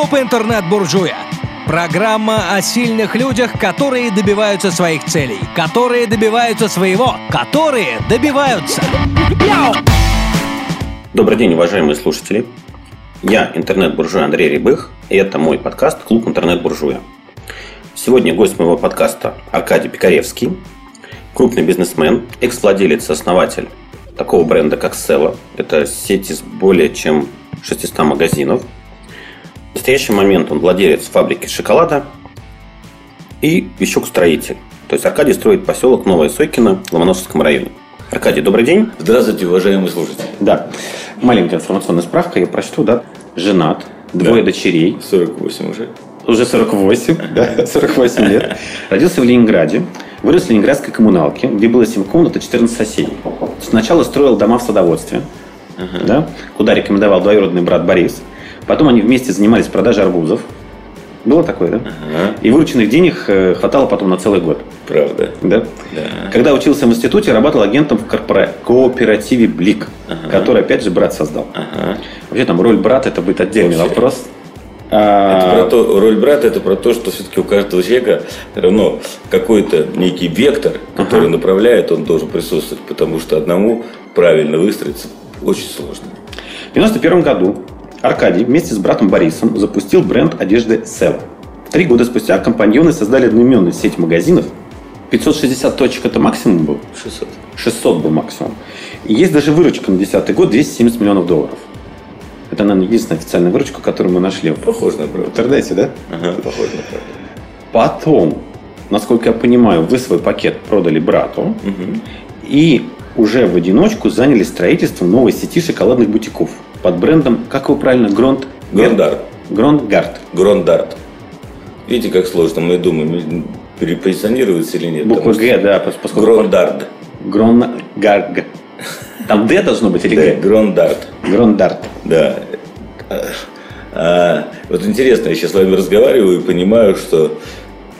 Клуб интернет-буржуя. Программа о сильных людях, которые добиваются своих целей, которые добиваются своего, которые добиваются. Добрый день, уважаемые слушатели. Я интернет-буржуй Андрей Рябых, и это мой подкаст «Клуб интернет-буржуя». Сегодня гость моего подкаста Аркадий Пикаревский, крупный бизнесмен, экс-владелец, основатель такого бренда, как Села. Это сеть из более чем 600 магазинов. В настоящий момент он владелец фабрики шоколада и еще строитель. То есть Аркадий строит поселок Новая Сойкина в Ломоносовском районе. Аркадий, добрый день. Здравствуйте, уважаемые слушатели. Да. Маленькая информационная справка, я прочту, да. Женат, двое Да. дочерей, 48 уже. уже 48, да, 48 лет. Родился в Ленинграде, вырос в ленинградской коммуналке, где было 7 комнат и 14 соседей. Сначала строил дома в садоводстве, да, куда рекомендовал двоюродный брат Борис. Потом они вместе занимались продажей арбузов. Было такое, да? Ага, И вырученных денег э, хватало потом на целый год. правда. Да? Да. Когда учился в институте, работал агентом в корпора- кооперативе «Блик», Ага. который, опять же, брат создал. Ага. Вообще там роль брата – это будет отдельный Вообще. вопрос. Это А, про то, роль брата это про то, что все-таки у каждого человека равно какой-то некий вектор, который направляет, он должен присутствовать, потому что одному правильно выстроиться очень сложно. В 1991 году Аркадий вместе с братом Борисом запустил бренд одежды Sell. Три года спустя компаньоны создали одноименную сеть магазинов. 560 точек – это максимум был? 600. 600 был максимум. И есть даже выручка на 2010 год 270 миллионов долларов. Это, наверное, единственная официальная выручка, которую мы нашли. Похоже на В правду. интернете, да? Ага, похоже на правду. Потом, насколько я понимаю, вы свой пакет продали брату Мгм. и уже в одиночку занялись строительством новой сети шоколадных бутиков под брендом, как его правильно, Гронд... Грондард. Грондгард. Грондард. Видите, как сложно, мы думаем, перепозиционируется или нет. Буква Г, да, пос- поскольку... Грондард. Гронгарг. Там Д должно быть или Г? Грондард. Грондард. Да. А, вот интересно, я сейчас с вами разговариваю и понимаю, что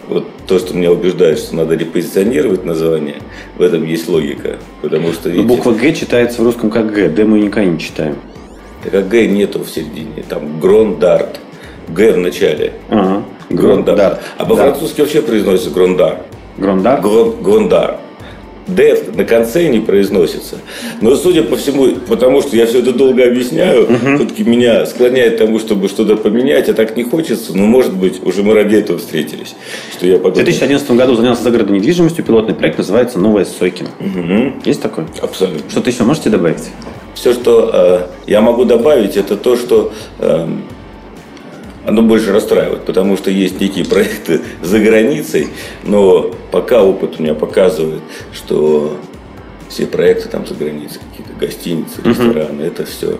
вот то, что меня убеждает, что надо репозиционировать название, в этом есть логика. Потому что, Но видите, буква Г читается в русском как Г. Д мы никогда не читаем. Так как Г нету в середине, там Грондард. Г в начале. Ага. Грондард. А по-французски вообще произносится Грондар. Грондар. Грон- Грондар. Д на конце не произносится. Но судя по всему, потому что я все это долго объясняю, все-таки меня склоняет к тому, чтобы что-то поменять, а так не хочется. Но, может быть, уже мы ради этого встретились. Что я В подумал. 2011 году занялся загородной недвижимостью. Пилотный проект называется «Новая Сойкина». Есть такой? Абсолютно. Что-то еще можете добавить? Все, что э, я могу добавить, это то, что э, оно больше расстраивает, потому что есть некие проекты за границей, но пока опыт у меня показывает, что все проекты там за границей, какие-то гостиницы, рестораны, это все.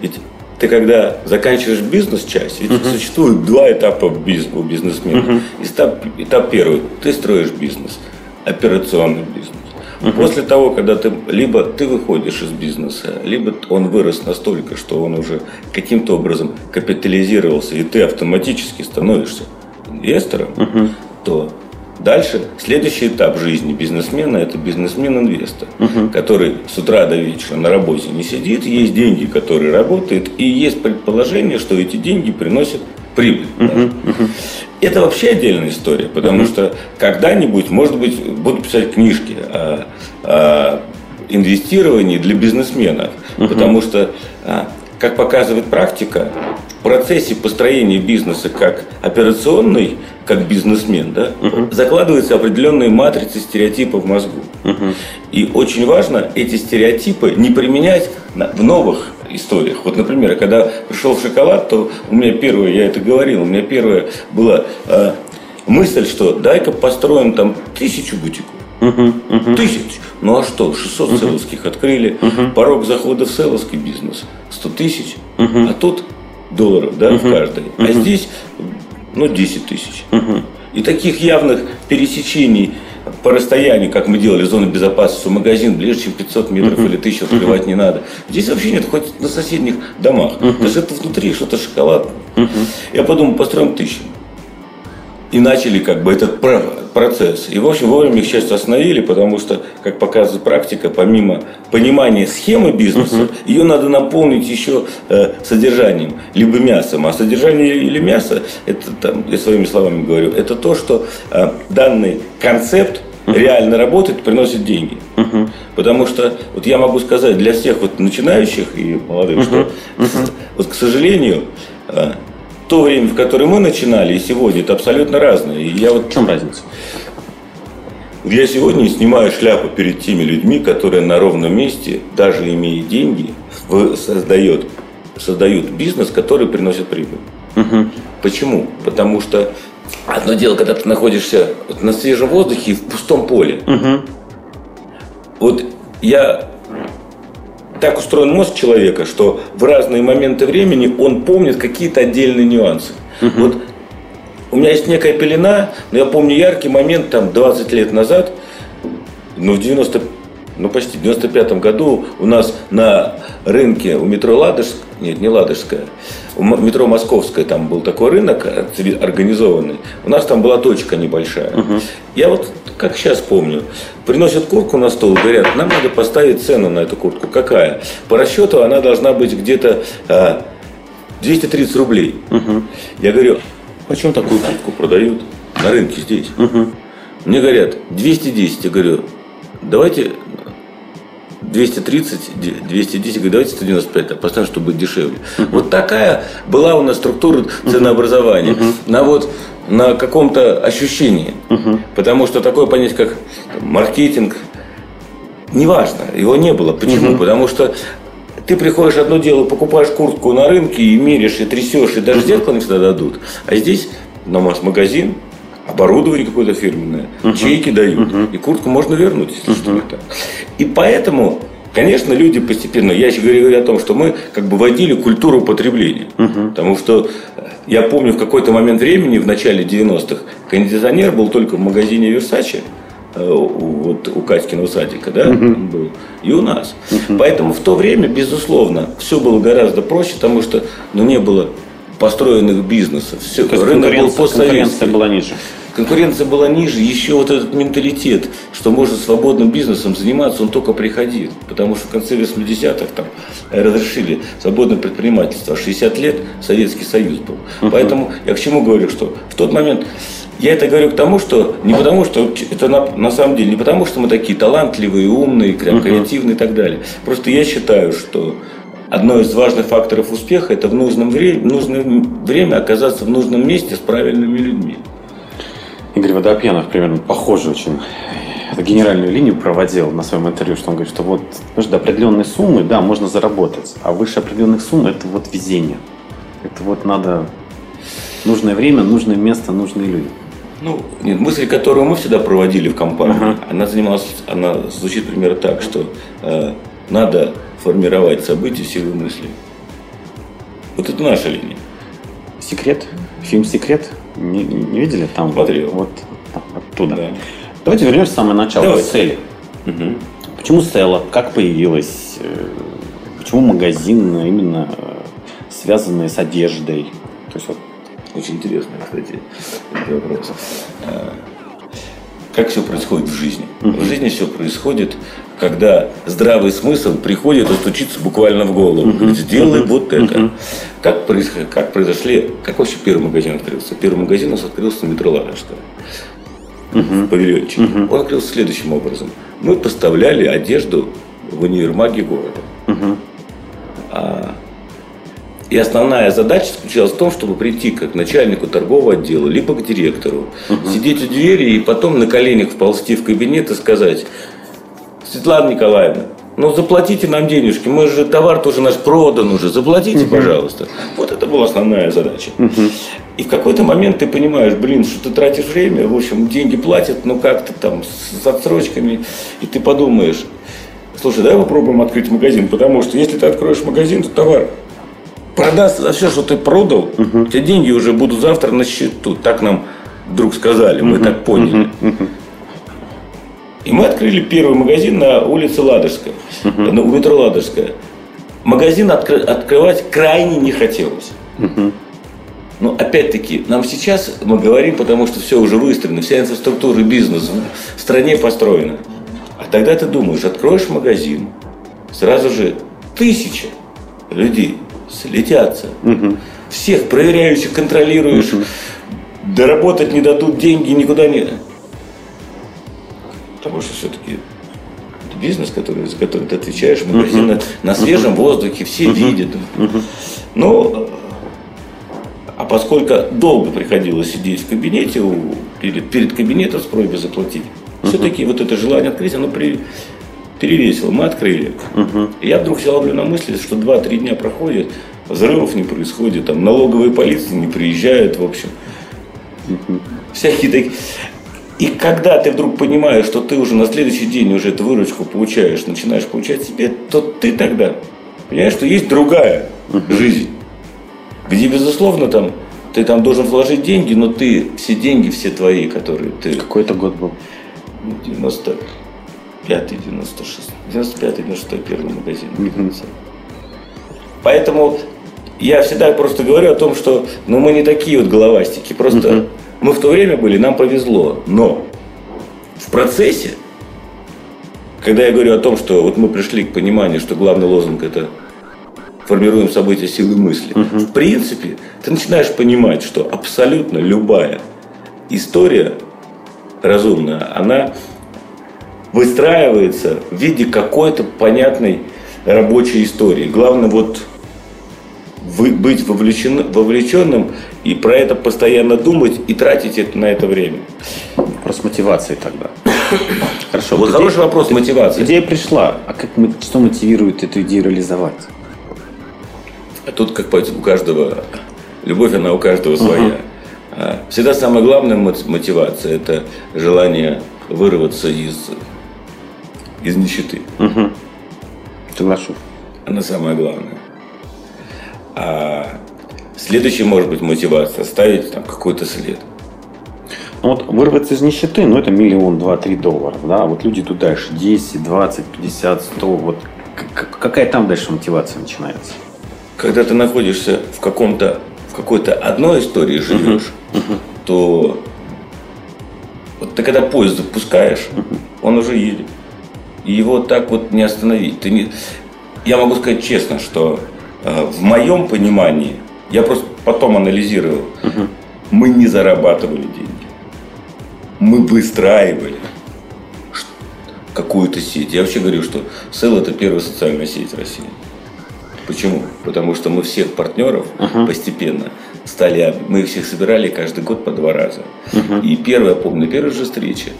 Ведь ты когда заканчиваешь бизнес-часть, ведь существует два этапа биз- у бизнесмена. Этап, этап первый, ты строишь бизнес, операционный бизнес. После того, когда ты либо ты выходишь из бизнеса, либо он вырос настолько, что он уже каким-то образом капитализировался, и ты автоматически становишься инвестором, то дальше следующий этап жизни бизнесмена это бизнесмен-инвестор, который с утра до вечера на работе не сидит, есть деньги, которые работают, и есть предположение, что эти деньги приносят прибыль. даже. Это вообще отдельная история, потому что когда-нибудь, может быть, буду писать книжки о, о инвестировании для бизнесменов, потому что, а, как показывает практика, в процессе построения бизнеса как операционный, как бизнесмен, да, закладываются определенные матрицы стереотипов в мозгу. И очень важно эти стереотипы не применять в новых историях. Вот, например, когда пришел шоколад, то у меня первое, я это говорил, у меня первая была э, мысль, что дай-ка построим там тысячу бутиков. Тысяч. Ну а что, 600 селовских открыли, порог захода в селовский бизнес 100 тысяч, а тут долларов, да, в каждой. А здесь, ну, 10 тысяч. И таких явных пересечений по расстоянию, как мы делали зону безопасности, магазин ближе, чем 500 метров или 1000 открывать не надо. Здесь вообще нет, хоть на соседних домах. Даже это внутри что-то шоколад. Я подумал, построим тысячу. И начали как бы этот процесс. И, в общем, вовремя их, к счастью, остановили, потому что, как показывает практика, помимо понимания схемы бизнеса, uh-huh. ее надо наполнить еще э, содержанием, либо мясом. А содержание или мясо, это, там, я своими словами говорю, это то, что э, данный концепт uh-huh. реально работает, приносит деньги. Uh-huh. Потому что, вот я могу сказать для всех вот начинающих и молодых, uh-huh. что, uh-huh. вот, к сожалению, э, то время, в которое мы начинали, и сегодня, это абсолютно разное. И я вот... В чем разница? Я сегодня снимаю шляпу перед теми людьми, которые на ровном месте, даже имея деньги, создают, создают бизнес, который приносит прибыль. Угу. Почему? Потому что одно дело, когда ты находишься на свежем воздухе и в пустом поле. Угу. Вот я так устроен мозг человека, что в разные моменты времени он помнит какие-то отдельные нюансы. Угу. Вот у меня есть некая пелена, но я помню яркий момент там 20 лет назад, ну в 90 ну почти в 95 году у нас на рынке у метро Ладожск, нет, не Ладожская, у метро Московская там был такой рынок организованный. У нас там была точка небольшая. Угу. Я вот, как сейчас помню, приносят куртку на стол, говорят, нам надо поставить цену на эту куртку. Какая? По расчету она должна быть где-то а, 230 рублей. Угу. Я говорю, почем такую куртку продают на рынке здесь? Угу. Мне говорят, 210. Я говорю, давайте 230, 210, говорю, давайте 195, а поставим, чтобы дешевле. Uh-huh. Вот такая была у нас структура ценообразования. Uh-huh. На вот на каком-то ощущении. Uh-huh. Потому что такое понятие, как маркетинг, неважно, его не было. Почему? Uh-huh. Потому что ты приходишь одно дело, покупаешь куртку на рынке и меришь, и трясешь, и даже зеркало не всегда дадут. А здесь на магазин оборудование какое-то фирменное, uh-huh. чеки дают, uh-huh. и куртку можно вернуть, если uh-huh. что это. И поэтому, конечно, люди постепенно, я еще говорю о том, что мы как бы вводили культуру потребления, uh-huh. потому что я помню в какой-то момент времени, в начале 90-х, кондиционер был только в магазине Versace, э, вот у Катькиного садика, да, uh-huh. был, и у нас. Uh-huh. Поэтому в то время, безусловно, все было гораздо проще, потому что ну, не было построенных бизнесов. Все, То рынок был постсоветский. Конкуренция была ниже. Конкуренция была ниже, еще вот этот менталитет, что можно свободным бизнесом заниматься, он только приходил. Потому что в конце 80-х там разрешили свободное предпринимательство. 60 лет Советский Союз был. Uh-huh. Поэтому я к чему говорю, что в тот момент я это говорю к тому, что не потому, что это на, на самом деле не потому, что мы такие талантливые, умные, креативные uh-huh. и так далее. Просто я считаю, что одно из важных факторов успеха – это в нужном время, нужное время оказаться в нужном месте с правильными людьми. Игорь Водопьянов примерно похоже очень генеральную линию проводил на своем интервью, что он говорит, что вот до определенной суммы, да, можно заработать, а выше определенных сумм это вот везение. Это вот надо нужное время, нужное место, нужные люди. Ну, нет, мысль, которую мы всегда проводили в компании, uh-huh. она занималась, она звучит примерно так, что э, надо формировать события силы мысли. Вот это наша линия. Секрет? Фильм «Секрет»? Не, не видели? Там Смотрел. Вот, вот оттуда. Да. Давайте вернемся в самое начало. Давай. Цели. Угу. Почему Стелла? Как появилась? Э, почему магазин именно э, связанный с одеждой? То есть вот очень интересно, кстати, вопрос. Как все происходит в жизни? В жизни все происходит, когда здравый смысл приходит и стучится буквально в голову. Говорит, сделай uh-huh. вот это. Uh-huh. Как, происход... как произошли, как вообще первый магазин открылся? Первый магазин у нас открылся на метро Ладожская. Uh-huh. В павильончике. Uh-huh. Он открылся следующим образом. Мы поставляли одежду в универмаге города. Uh-huh. А и основная задача заключалась в том, чтобы прийти как начальнику торгового отдела, либо к директору, угу. сидеть у двери и потом на коленях вползти в кабинет и сказать, Светлана Николаевна, ну заплатите нам денежки, мы же товар тоже наш продан уже, заплатите, угу. пожалуйста. Вот это была основная задача. Угу. И в какой-то момент ты понимаешь, блин, что ты тратишь время, в общем, деньги платят, ну как-то там с отсрочками, и ты подумаешь, слушай, давай попробуем открыть магазин, потому что если ты откроешь магазин, то товар продаст за все, что ты продал, угу. у тебя деньги уже будут завтра на счету. Так нам вдруг сказали, мы угу. так поняли. Угу. И мы открыли первый магазин на улице Ладожская, угу. на, у метро Ладожская. Магазин откры, открывать крайне не хотелось. Угу. Но опять-таки, нам сейчас мы говорим, потому что все уже выстроено, вся инфраструктура бизнеса в стране построена. А тогда ты думаешь, откроешь магазин, сразу же тысячи людей слетятся. Угу. Всех проверяющих, контролируешь. Мгм. Доработать не дадут деньги, никуда не... Потому что все-таки бизнес, который, за который ты отвечаешь, магазин на, на свежем воздухе, все видят. Ну, а поскольку долго приходилось сидеть в кабинете, у- перед, перед кабинетом с просьбой заплатить, все-таки вот это желание открыть, оно при- перевесило. Мы открыли. И я вдруг себя ловлю на мысли, что 2-3 дня проходит, взрывов не происходит, там налоговые полиции не приезжают, в общем. Всякие такие. И когда ты вдруг понимаешь, что ты уже на следующий день уже эту выручку получаешь, начинаешь получать себе, то ты тогда понимаешь, что есть другая жизнь, где, безусловно, там ты там должен вложить деньги, но ты все деньги, все твои, которые ты Какой это год был? 95 96 95 96 первый магазин. мне кажется. Поэтому я всегда просто говорю о том, что ну, мы не такие вот головастики. Просто мы в то время были, нам повезло. Но в процессе, когда я говорю о том, что вот мы пришли к пониманию, что главный лозунг это формируем события силы мысли. В принципе, ты начинаешь понимать, что абсолютно любая история разумная, она выстраивается в виде какой-то понятной рабочей истории. Главное вот быть вовлечен- вовлеченным и про это постоянно думать и тратить это на это время. Вопрос мотивации тогда. Хорошо. Вот идея- хороший вопрос мотивации. Идея пришла, а как что мотивирует эту идею реализовать? А тут, как пойти, у каждого, любовь, она у каждого своя. А Всегда самая главная мо- мотивация – это желание вырваться из, из нищеты. Соглашусь. Она самая главная. А следующая, может быть, мотивация – оставить там какой-то след. Ну вот вырваться из нищеты, ну это миллион, два, три доллара, да, вот люди тут дальше 10, 20, 50, 100, вот какая там дальше мотивация начинается? Когда ты находишься в каком-то в какой-то одной истории живешь, то вот ты когда поезд запускаешь, он уже едет. И его так вот не остановить. Ты не... Я могу сказать честно, что в моем понимании, я просто потом анализировал, мы не зарабатывали деньги. Мы выстраивали какую-то сеть. Я вообще говорю, что Сел это первая социальная сеть России. Почему? Потому что мы всех партнеров постепенно стали, мы их всех собирали каждый год по два раза. И первая, помню, первая же встреча,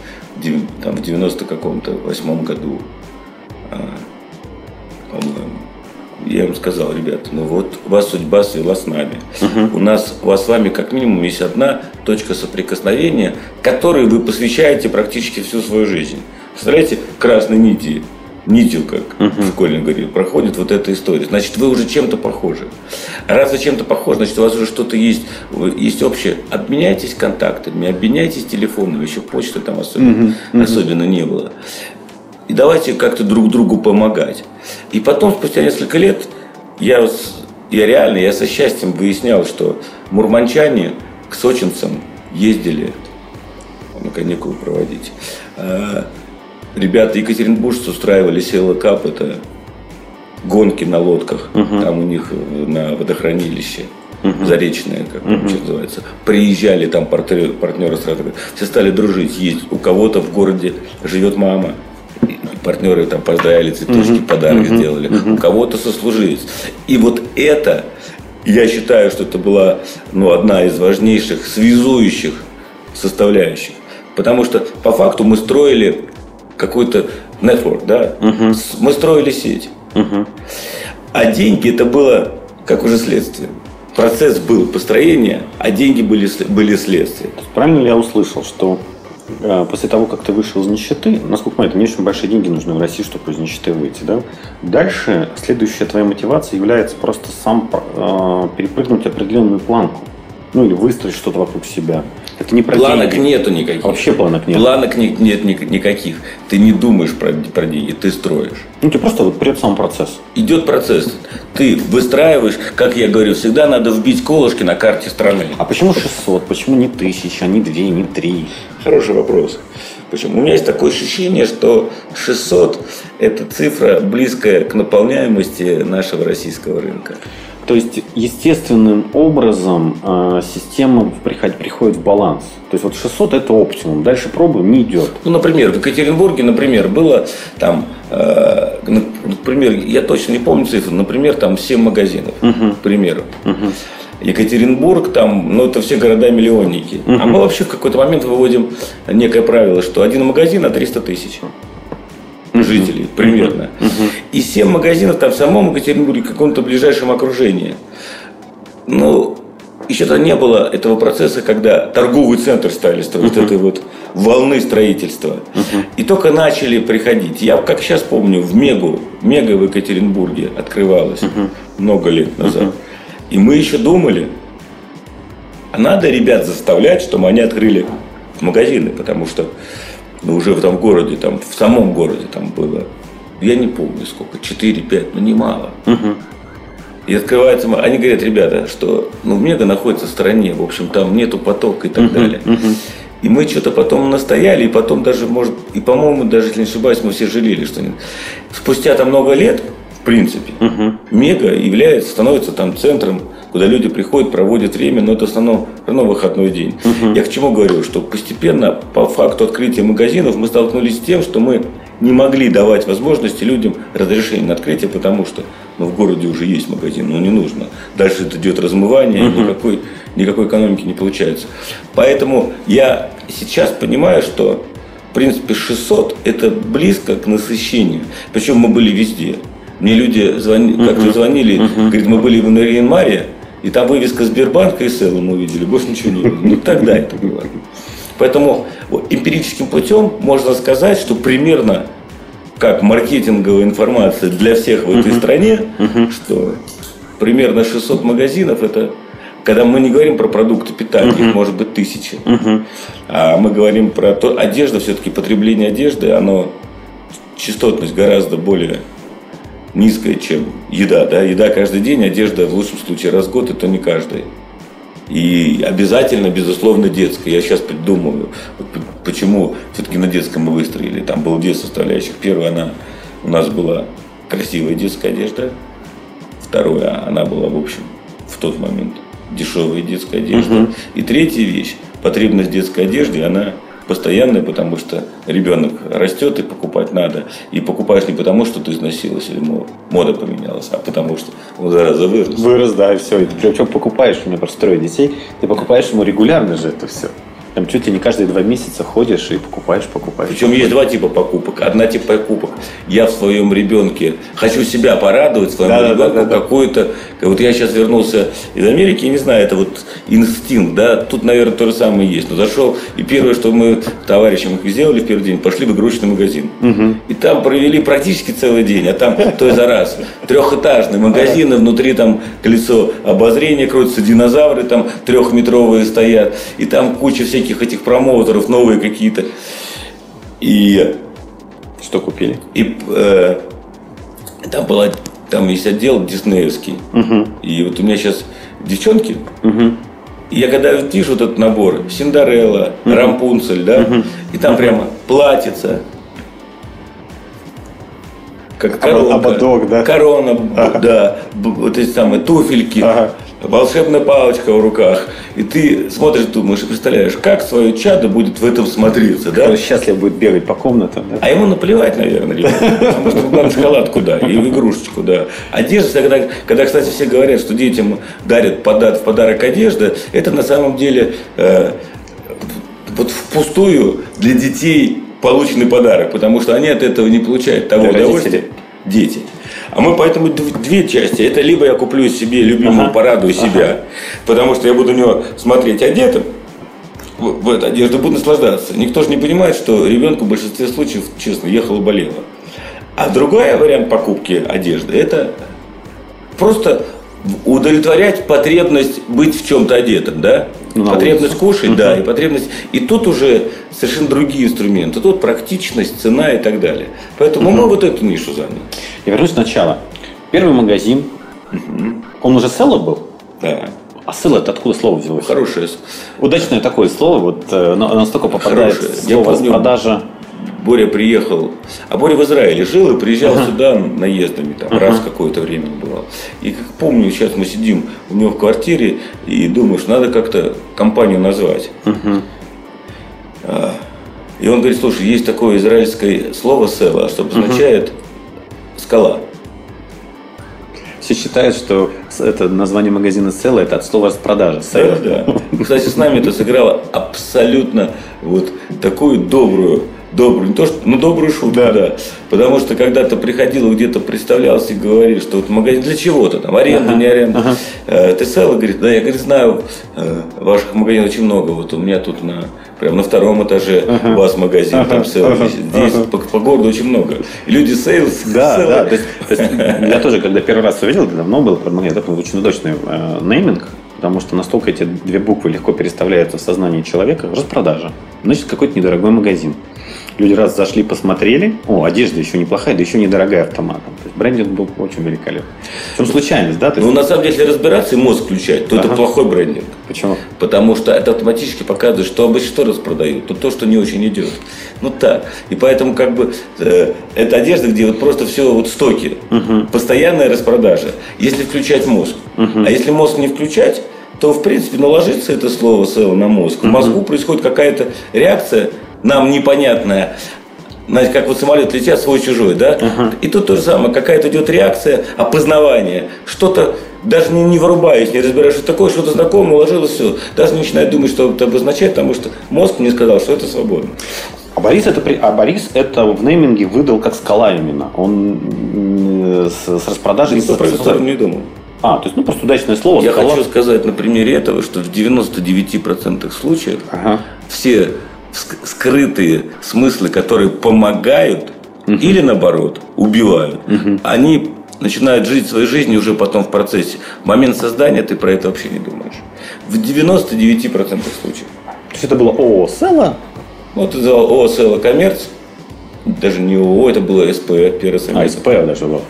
там, в 90 каком-то восьмом году, а, по-моему, я им сказал, ребята, ну вот вас судьба свела с нами. У нас, у вас с вами как минимум есть одна точка соприкосновения, которой вы посвящаете практически всю свою жизнь. Представляете, красной нити, нитью, как в школе говорили, проходит вот эта история. Значит, вы уже чем-то похожи. Раз вы чем-то похожи, значит, у вас уже что-то есть, есть общее. Обменяйтесь контактами, обменяйтесь телефонами, еще почты там особенно, особенно не было. И давайте как-то друг другу помогать. И потом, спустя несколько лет, я, я реально, я со счастьем выяснял, что мурманчане к сочинцам ездили на каникулы проводить. А ребята екатеринбуржцы устраивали Села Кап, это гонки на лодках, там у них э, на водохранилище. Заречное, как он сейчас называется. Приезжали там партнеры, партнеры сразу, все стали дружить, есть у кого-то в городе живет мама, партнеры там поздравили, цветочки, подарок сделали. У кого-то сослуживец. И вот это, я считаю, что это была ну, одна из важнейших связующих составляющих. Потому что по факту мы строили какой-то network, да? С- Мы строили сеть. А деньги это было как уже следствие. Процесс был построение, а деньги были, были следствие. Правильно ли я услышал, что после того, как ты вышел из нищеты, насколько понимаю, не очень большие деньги нужны в России, чтобы из нищеты выйти, да? Дальше следующая твоя мотивация является просто сам э, перепрыгнуть определенную планку. Ну или выстроить что-то вокруг себя. Это не про Планок деньги. нету никаких. Вообще планок нет. Планок не- нет ни- никаких. Ты не думаешь про, про деньги, ты строишь. Ну, тебе просто вот придет сам процесс. Идет процесс. Ты выстраиваешь, как я говорю, всегда надо вбить колышки на карте страны. А почему 600? Почему не тысяча, не две, не три? Хороший вопрос. Почему? У меня есть такое ощущение, что 600 – это цифра близкая к наполняемости нашего российского рынка. То есть естественным образом э, система приход- приходит в баланс. То есть вот 600 это оптимум. Дальше пробуем, не идет. Ну, например, в Екатеринбурге, например, было там, э, на- например, я точно не помню цифры, например, там 7 магазинов, к примеру. Екатеринбург, там, ну, это все города-миллионники. А мы вообще в какой-то момент выводим некое правило, что один магазин на 300 тысяч жителей примерно. И 7 магазинов там в самом Екатеринбурге, в каком-то ближайшем окружении. Ну, еще-то не было этого процесса, когда торговый центр стали строить, этой вот волны строительства. И только начали приходить. Я как сейчас помню, в Мегу, Мега в Екатеринбурге открывалась много лет назад. И мы еще думали, а надо ребят заставлять, чтобы они открыли магазины, потому что ну, уже в том городе, там, в самом городе там было, я не помню сколько, 4-5, ну немало. И открывается, они говорят, ребята, что ну, Мега находится в стороне, в общем, там нету потока и так далее. И мы что-то потом настояли, и потом даже, может, и, по-моему, даже, если не ошибаюсь, мы все жалели, что не- спустя там много лет, в принципе, Мега является, становится там центром, куда люди приходят, проводят время, но это в основном все равно выходной день. Я к чему говорю, что постепенно, по факту открытия магазинов, мы столкнулись с тем, что мы не могли давать возможности людям разрешения на открытие, потому что ну, в городе уже есть магазин, но не нужно. Дальше это идет размывание, никакой, никакой экономики не получается. Поэтому я сейчас понимаю, что в принципе 600 это близко к насыщению. Причем мы были везде. Мне люди звони, как-то звонили, говорит, мы были в Нарьян-Маре, и там вывеска Сбербанка и Сэлла мы увидели, больше ничего не было. Ну тогда это было. Поэтому вот, эмпирическим путем можно сказать, что примерно как маркетинговая информация для всех в этой стране, что примерно 600 магазинов это когда мы не говорим про продукты питания, их может быть тысячи, а мы говорим про то, одежда, все-таки потребление одежды, оно частотность гораздо более низкая, чем еда. Да? Еда каждый день, одежда в лучшем случае раз в год, это не каждый. И обязательно, безусловно, детская. Я сейчас придумываю, почему все-таки на детском мы выстроили. Там было две составляющих. Первая, она у нас была красивая детская одежда. Второе, она была, в общем, в тот момент дешевая детская одежда. И третья вещь, потребность детской одежды, она постоянная, потому что ребенок растет и покупать надо. И покупаешь не потому, что ты износилась или мо- мода поменялась, а потому что он зараза вырос. Вырос, да, и все. И ты причем покупаешь, у меня просто трое детей, ты покупаешь ему регулярно же это все. Там чуть ли не каждые два месяца ходишь и покупаешь, покупаешь. Причем есть два типа покупок. Одна тип покупок. Я в своем ребенке хочу себя порадовать, своему Да, ребенку да, да, да. какую-то. Вот я сейчас вернулся из Америки, не знаю, это вот инстинкт, да. Тут, наверное, то же самое есть. Но зашел, и первое, что мы товарищам сделали в первый день, пошли в игрушечный магазин. И там провели практически целый день, а там то за раз. Трехэтажный магазин, и внутри там колесо обозрения крутится, динозавры там трехметровые стоят, и там куча всяких этих промоутеров, новые какие-то. И Что купили? и э, там была, там есть отдел диснеевский. И вот у меня сейчас девчонки. И я когда вижу вот этот набор, Синдарелла, Рампунцель, да, и там прямо платьица, как коронка, ободок, да? корона, б- да, вот эти самые туфельки, Ага. Волшебная палочка в руках. И ты смотришь, думаешь, и представляешь, как свое чадо будет в этом смотреться, да? Он счастлив будет бегать по комнатам, да? А ему наплевать, наверное, ребята. Потому что главное шоколадку, да, и в игрушечку, да. Одежда, когда, когда, кстати, все говорят, что детям дарят пода- в подарок одежда, это на самом деле э, вот впустую для детей полученный подарок, потому что они от этого не получают того Для удовольствия. Дети. А мы поэтому дв- две части. Это либо я куплю себе любимого, Ага. порадую себя, потому что я буду на него смотреть одетым, в, эту одежду буду наслаждаться. Никто же не понимает, что ребенку в большинстве случаев, честно, ехало болело. А другой вариант покупки одежды – это просто удовлетворять потребность быть в чем-то одетым, да? Ну, потребность кушать, угу. да, и потребность. И тут уже совершенно другие инструменты. Тут практичность, цена и так далее. Поэтому мы вот эту нишу заняли. Я вернусь сначала. Первый магазин, он уже село был? Да. А ссыл это откуда слово взялось? Хорошее. Удачное такое слово, вот э, настолько попадает Хорошее. слово с продажа. Боря приехал, а Боря в Израиле жил и приезжал uh-huh. сюда наездами, там, uh-huh. раз какое-то время бывал. И как помню, сейчас мы сидим у него в квартире и думаешь, надо как-то компанию назвать. Uh-huh. И он говорит, слушай, есть такое израильское слово села, что обозначает uh-huh. скала. Все считают, что это название магазина Села это от слова распродажа. Да, да. Кстати, с нами это сыграло абсолютно вот такую добрую добрую, не то что, ну добрую шутку, да. да. Потому что когда ты приходил где-то представлялся и говорил, что вот магазин для чего-то там, аренда, ага. не аренда. Ага. Э, ты sale говорит, да, я говорит, знаю, э, ваших магазинов очень много. Вот у меня тут на прям на втором этаже ага. у вас магазин, ага. там sale, ага. здесь ага. По, по городу очень много. И люди sales. Да, да. То есть, то есть, я тоже, когда первый раз увидел, давно было, это был очень удачный э, нейминг, потому что настолько эти две буквы легко переставляются в сознании человека. Распродажа. Значит, какой-то недорогой магазин. Люди раз зашли, посмотрели, о, одежда еще неплохая, да еще недорогая автоматом. То есть брендинг был очень великолепен. В случайность, да? Ну, на самом деле, если разбираться и мозг включать, то ага. это плохой брендинг. Почему? Потому что это автоматически показывает, что обычно что распродают, то то, что не очень идет. Ну так. И поэтому как бы э, это одежда, где вот просто все вот стоки. Угу. Постоянная распродажа. Если включать мозг. Угу. А если мозг не включать, то, в принципе, наложится это слово село на мозг. В мозгу происходит какая-то реакция, нам непонятная, знаете, как вот самолет летят свой-чужой, да? Uh-huh. И тут то же самое, какая-то идет реакция опознавания, что-то даже не, не вырубаясь, не разбирая, что такое, что-то знакомое, уложилось все. Даже не начинает думать, что это обозначает, потому что мозг мне сказал, что это свободно. А Борис это, а Борис это в нейминге выдал как скала именно. Он с, с распродажей... Никто про это не думал. А, то есть, ну, просто удачное слово. Я скала. хочу сказать на примере этого, что в 99% случаев ага. все скрытые смыслы, которые помогают угу. или наоборот убивают, угу. они начинают жить своей жизнью уже потом в процессе. В момент создания ты про это вообще не думаешь. В 99% случаев. То есть это было ООО «Села»? Вот это было ООО «Села Коммерц». Даже не ООО, это было СП, первое А, СП даже было.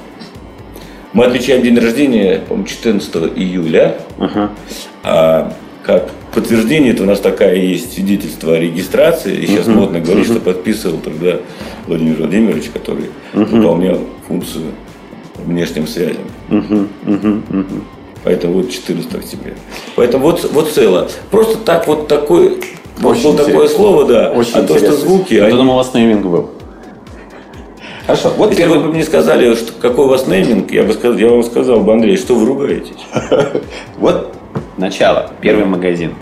Мы отмечаем день рождения, по-моему, 14 июля. Ага. А как подтверждение, это у нас такая есть свидетельство о регистрации. И сейчас uh-huh. модно говорить, uh-huh. что подписывал тогда Владимир Владимирович, который uh-huh. выполнял функцию внешним связям. Uh-huh. Uh-huh. Uh-huh. Поэтому вот 14 октября. Поэтому вот, вот цело. Просто так вот такой, Очень было такое слово, да. Очень а то, что звуки. Я они... думал, у вас нейминг был. Хорошо. Вот Если первый... вы бы мне сказали, что какой у вас нейминг, я бы сказал, я вам сказал бы, Андрей, что вы ругаетесь. Вот Начало. Первый магазин.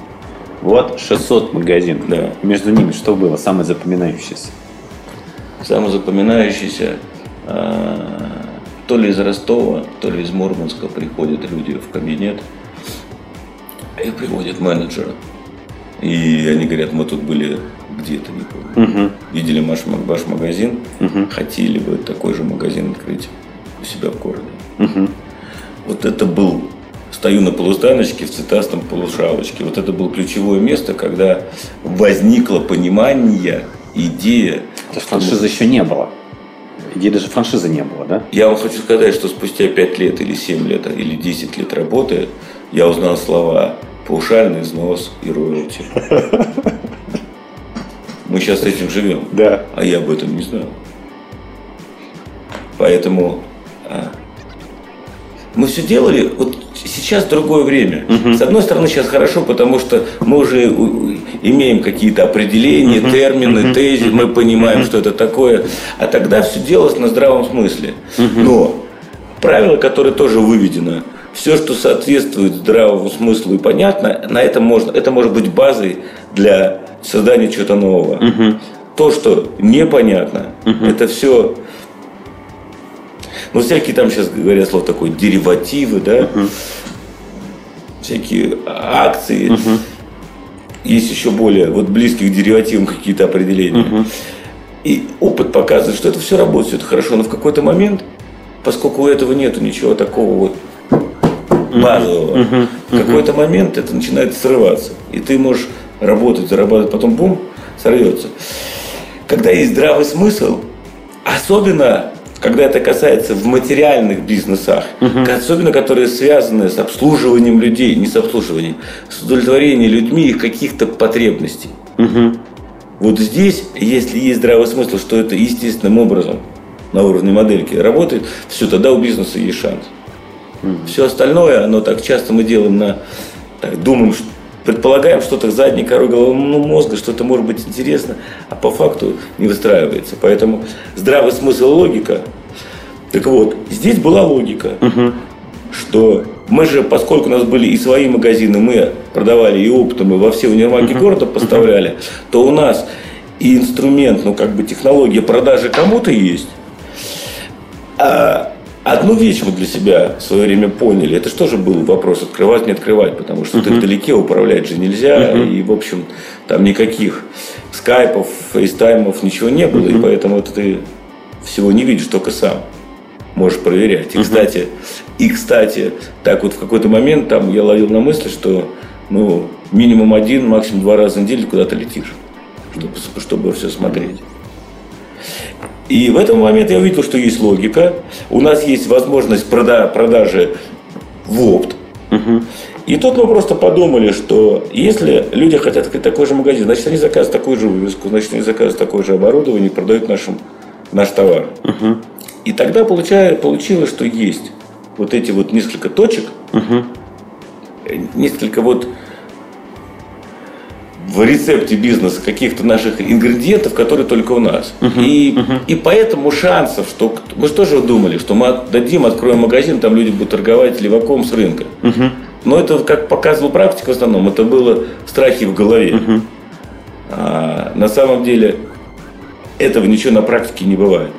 Вот 600 магазинов. Да. Между ними что было самое запоминающееся? Самое запоминающееся а, то ли из Ростова, то ли из Мурманска приходят люди в кабинет и приводят менеджера. И они говорят, мы тут были где-то, не помню. Угу. Видели ваш, ваш магазин, угу. хотели бы такой же магазин открыть у себя в городе. Угу. Вот это был стою на полустаночке в цветастом полушалочке. Вот это было ключевое место, когда возникло понимание, идея. То есть франшизы еще не было. Идеи даже франшизы не было, да? Я вам хочу сказать, что спустя 5 лет или 7 лет или 10 лет работы я узнал слова паушальный взнос и роялти. Мы сейчас с этим живем. Да. А я об этом не знал. Поэтому а, мы все делали, вот сейчас другое время. Угу. С одной стороны, сейчас хорошо, потому что мы уже имеем какие-то определения, угу. термины, угу. тезис, мы понимаем, угу. что это такое. А тогда все делалось на здравом смысле. Угу. Но правило, которое тоже выведено, все, что соответствует здравому смыслу и понятно, на это можно, это может быть базой для создания чего-то нового. Угу. То, что непонятно, угу. это все ну, всякие там сейчас говорят слово такое, деривативы, да, uh-huh. всякие акции. Uh-huh. Есть еще более вот близких к деривативам какие-то определения. Uh-huh. И опыт показывает, что это все работает, все это хорошо, но в какой-то момент, поскольку у этого нету ничего такого вот базового, в какой-то момент это начинает срываться. И ты можешь работать, зарабатывать, потом бум, сорвется. Когда есть здравый смысл, особенно когда это касается в материальных бизнесах, особенно которые связаны с обслуживанием людей, не с обслуживанием, с удовлетворением людьми их каких-то потребностей. Вот здесь, если есть здравый смысл, что это естественным образом на уровне модельки работает, все, тогда у бизнеса есть шанс. Все остальное, оно так часто мы делаем на... Так, думаем, что предполагаем что-то задней корой головного мозга, что это может быть интересно, а по факту не выстраивается. Поэтому здравый смысл логика. Так вот, здесь была логика, угу. что мы же, поскольку у нас были и свои магазины, мы продавали и оптом, и во все универмаги угу. города поставляли, то у нас и инструмент, ну как бы технология продажи кому-то есть, а Одну вещь мы для себя в свое время поняли. Это же был вопрос, открывать, не открывать, потому что uh-huh. ты вдалеке управлять же нельзя. Uh-huh. И, в общем, там никаких скайпов, фейстаймов, ничего не было. Uh-huh. И поэтому это ты всего не видишь, только сам можешь проверять. И, кстати, и, кстати, так вот в какой-то момент там я ловил на мысли, что ну, минимум один, максимум два раза в неделю куда-то летишь, чтобы, чтобы все смотреть. И в этот момент я увидел, что есть логика. У нас есть возможность прода продажи в опт. Угу. И тут мы просто подумали, что если люди хотят открыть такой же магазин, значит они заказывают такую же вывеску, значит они заказывают такое же оборудование и продают нашим, наш товар. Угу. И тогда получая, получилось, что есть вот эти вот несколько точек, угу. несколько вот в рецепте бизнеса каких-то наших ингредиентов, которые только у нас. Uh-huh, и, uh-huh. и поэтому шансов, что мы же тоже думали, что мы отдадим, откроем магазин, там люди будут торговать леваком с рынка. Uh-huh. Но это, как показывала практика в основном, это было страхи в голове. Uh-huh. А, на самом деле этого ничего на практике не бывает.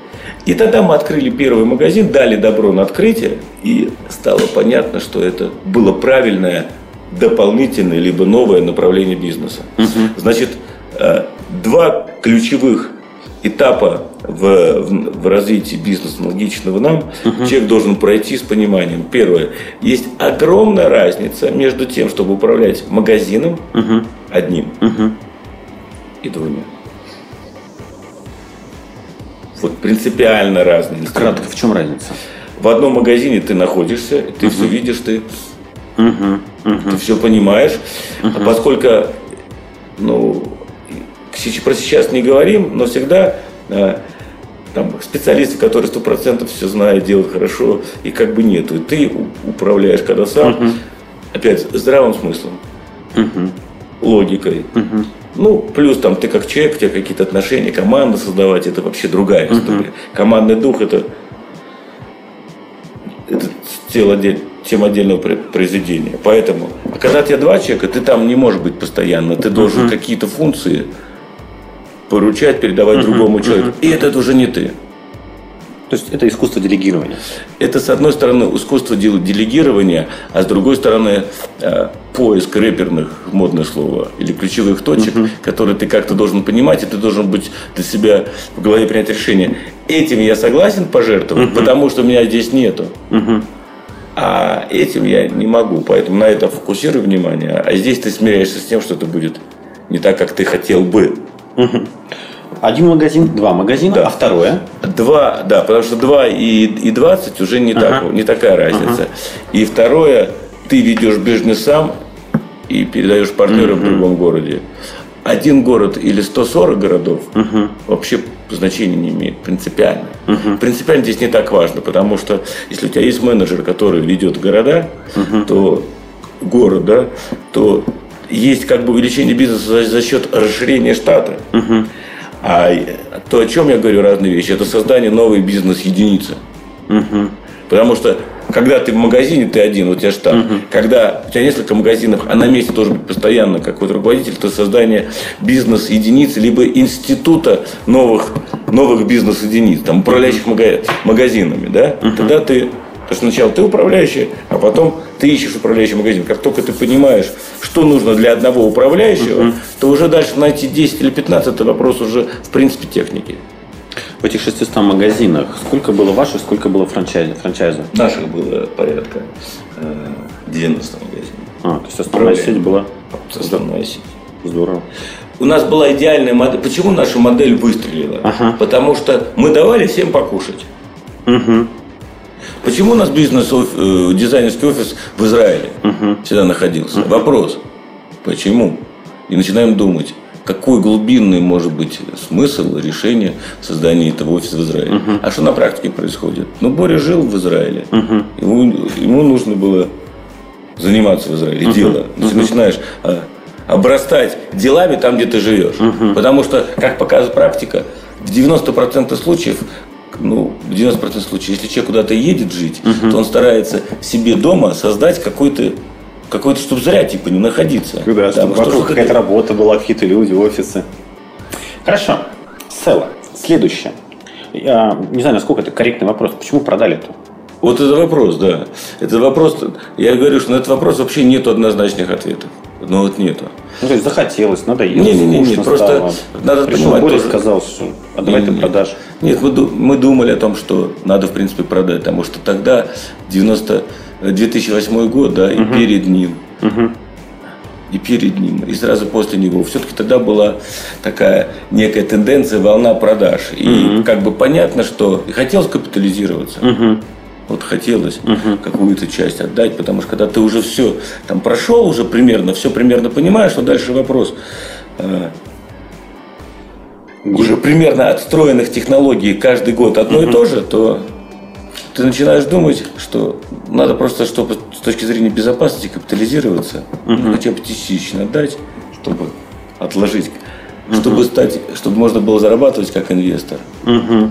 И тогда мы открыли первый магазин, дали добро на открытие, и стало понятно, что это было правильное дополнительное либо новое направление бизнеса. Угу. Значит, э, два ключевых этапа в, в, в развитии бизнеса, аналогичного нам, угу. человек должен пройти с пониманием. Первое, есть огромная разница между тем, чтобы управлять магазином угу. одним угу. и двумя. Вот принципиально разные. Кратко, в чем разница? В одном магазине ты находишься, ты угу. все видишь, ты Угу, угу. Ты все понимаешь. Угу. Поскольку, ну, про сейчас не говорим, но всегда э, там специалисты, которые сто процентов все знают, делают хорошо, и как бы нету. И ты управляешь, когда сам, угу. опять, здравым смыслом, угу. логикой. Угу. Ну, плюс там ты как человек, у тебя какие-то отношения, команда создавать, это вообще другая история. Угу. Командный дух это, это тело отдельно тем отдельного произведения. Поэтому, а когда у тебя два человека, ты там не можешь быть постоянно. Ты должен uh-huh. какие-то функции поручать, передавать uh-huh. другому человеку. Uh-huh. И это уже не ты. То есть это искусство делегирования. Это, с одной стороны, искусство делегирования, а с другой стороны, э, поиск рэперных, модное слово, или ключевых точек, угу. которые ты как-то должен понимать, и ты должен быть для себя в голове принять решение. Этим я согласен пожертвовать, угу. потому что меня здесь нету. Угу. А этим я не могу, поэтому на это фокусирую внимание. А здесь ты смиряешься с тем, что это будет не так, как ты хотел бы. Один магазин, два магазина, да. а второе? Два, да, потому что два и, и 20 уже не, ага. так, не такая разница. Ага. И второе, ты ведешь бизнес сам и передаешь партнеру угу. в другом городе. Один город или 140 городов угу. вообще значения не имеет принципиально. Угу. Принципиально здесь не так важно, потому что если у тебя есть менеджер, который ведет города, угу. то город, да, то есть как бы увеличение бизнеса за, за счет расширения штата. Угу. А то, о чем я говорю, разные вещи, это создание новой бизнес-единицы. Угу. Потому что когда ты в магазине, ты один, у тебя штат. Угу. Когда у тебя несколько магазинов, а на месте должен быть постоянно какой-то руководитель, то создание бизнес-единицы, либо института новых, новых бизнес-единиц, там, управляющих угу. магазинами, да, угу. тогда ты то есть сначала ты управляющий, а потом ты ищешь управляющий магазин. Как только ты понимаешь, что нужно для одного управляющего, uh то уже дальше найти 10 или 15 это вопрос уже в принципе техники. В этих 600 магазинах сколько было ваших, сколько было франчайза? франчайза? Наших было порядка 90 магазинов. А, то есть основная Управляем. сеть была Основная сеть. здорово. У нас была идеальная модель. Почему наша модель выстрелила? Ага. Потому что мы давали всем покушать. Угу. Почему у нас бизнес э, дизайнерский офис в Израиле всегда находился? Вопрос. Почему? И начинаем думать, какой глубинный может быть смысл решения создания этого офиса в Израиле. А что на практике происходит? Ну, Боря жил в Израиле. Ему, ему нужно было заниматься в Израиле, дело. Ты начинаешь а, обрастать делами там, где ты живешь. Потому что, как показывает практика, в 90% случаев ну, в 90% случаев, если человек куда-то едет жить, то он старается себе дома создать какой-то какой-то, чтобы зря типа не находиться. Ну Да, чтобы вокруг какая-то ты- работа была, какие-то люди, офисы. Хорошо. Села. Следующее. Я не знаю, насколько это корректный вопрос. Почему продали это? Вот это вопрос, да. Это вопрос, я говорю, что на этот вопрос вообще нет однозначных ответов. Ну вот нету. Ну, то есть захотелось, надоело, Не-не-не, скучно просто стало. надо Пришел понимать Боря тоже. сказал, что а давай ты Не-не-не. продашь. Нет, мы, мы думали о том, что надо, в принципе, продать, потому что тогда 90, 2008 год, да, и перед ним, и перед ним, и сразу после него. Все-таки тогда была такая некая тенденция, волна продаж. И как бы понятно, что и хотелось капитализироваться. Вот хотелось какую-то часть отдать, потому что когда ты уже все там прошел, уже примерно, все примерно понимаешь, что дальше вопрос э, уже примерно отстроенных технологий каждый год одно и то же, то ты начинаешь думать, что надо просто, чтобы с точки зрения безопасности капитализироваться, ну, хотя бы частично отдать, чтобы отложить, чтобы стать, чтобы можно было зарабатывать как инвестор.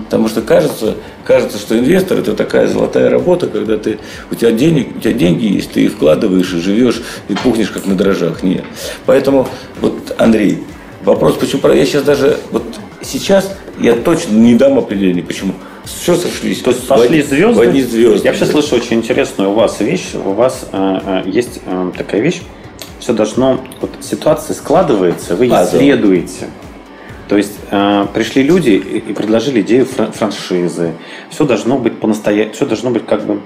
Потому что кажется, кажется, что инвестор это такая золотая работа, когда ты у тебя денег, у тебя деньги есть, ты их вкладываешь и живешь и пухнешь как на дрожжах. Нет. Поэтому вот Андрей, вопрос, почему про- я сейчас даже вот сейчас я точно не дам определения, почему. Все сошлись. То есть В сошли одни- звезды. В одни звезды. Я вообще слышу очень интересную у вас вещь. У вас э, э, есть э, такая вещь. Все должно, вот ситуация складывается, вы А, да. исследуете. То есть э, пришли люди и, и предложили идею фра- франшизы. Все должно быть по-настоящему, все должно быть как бы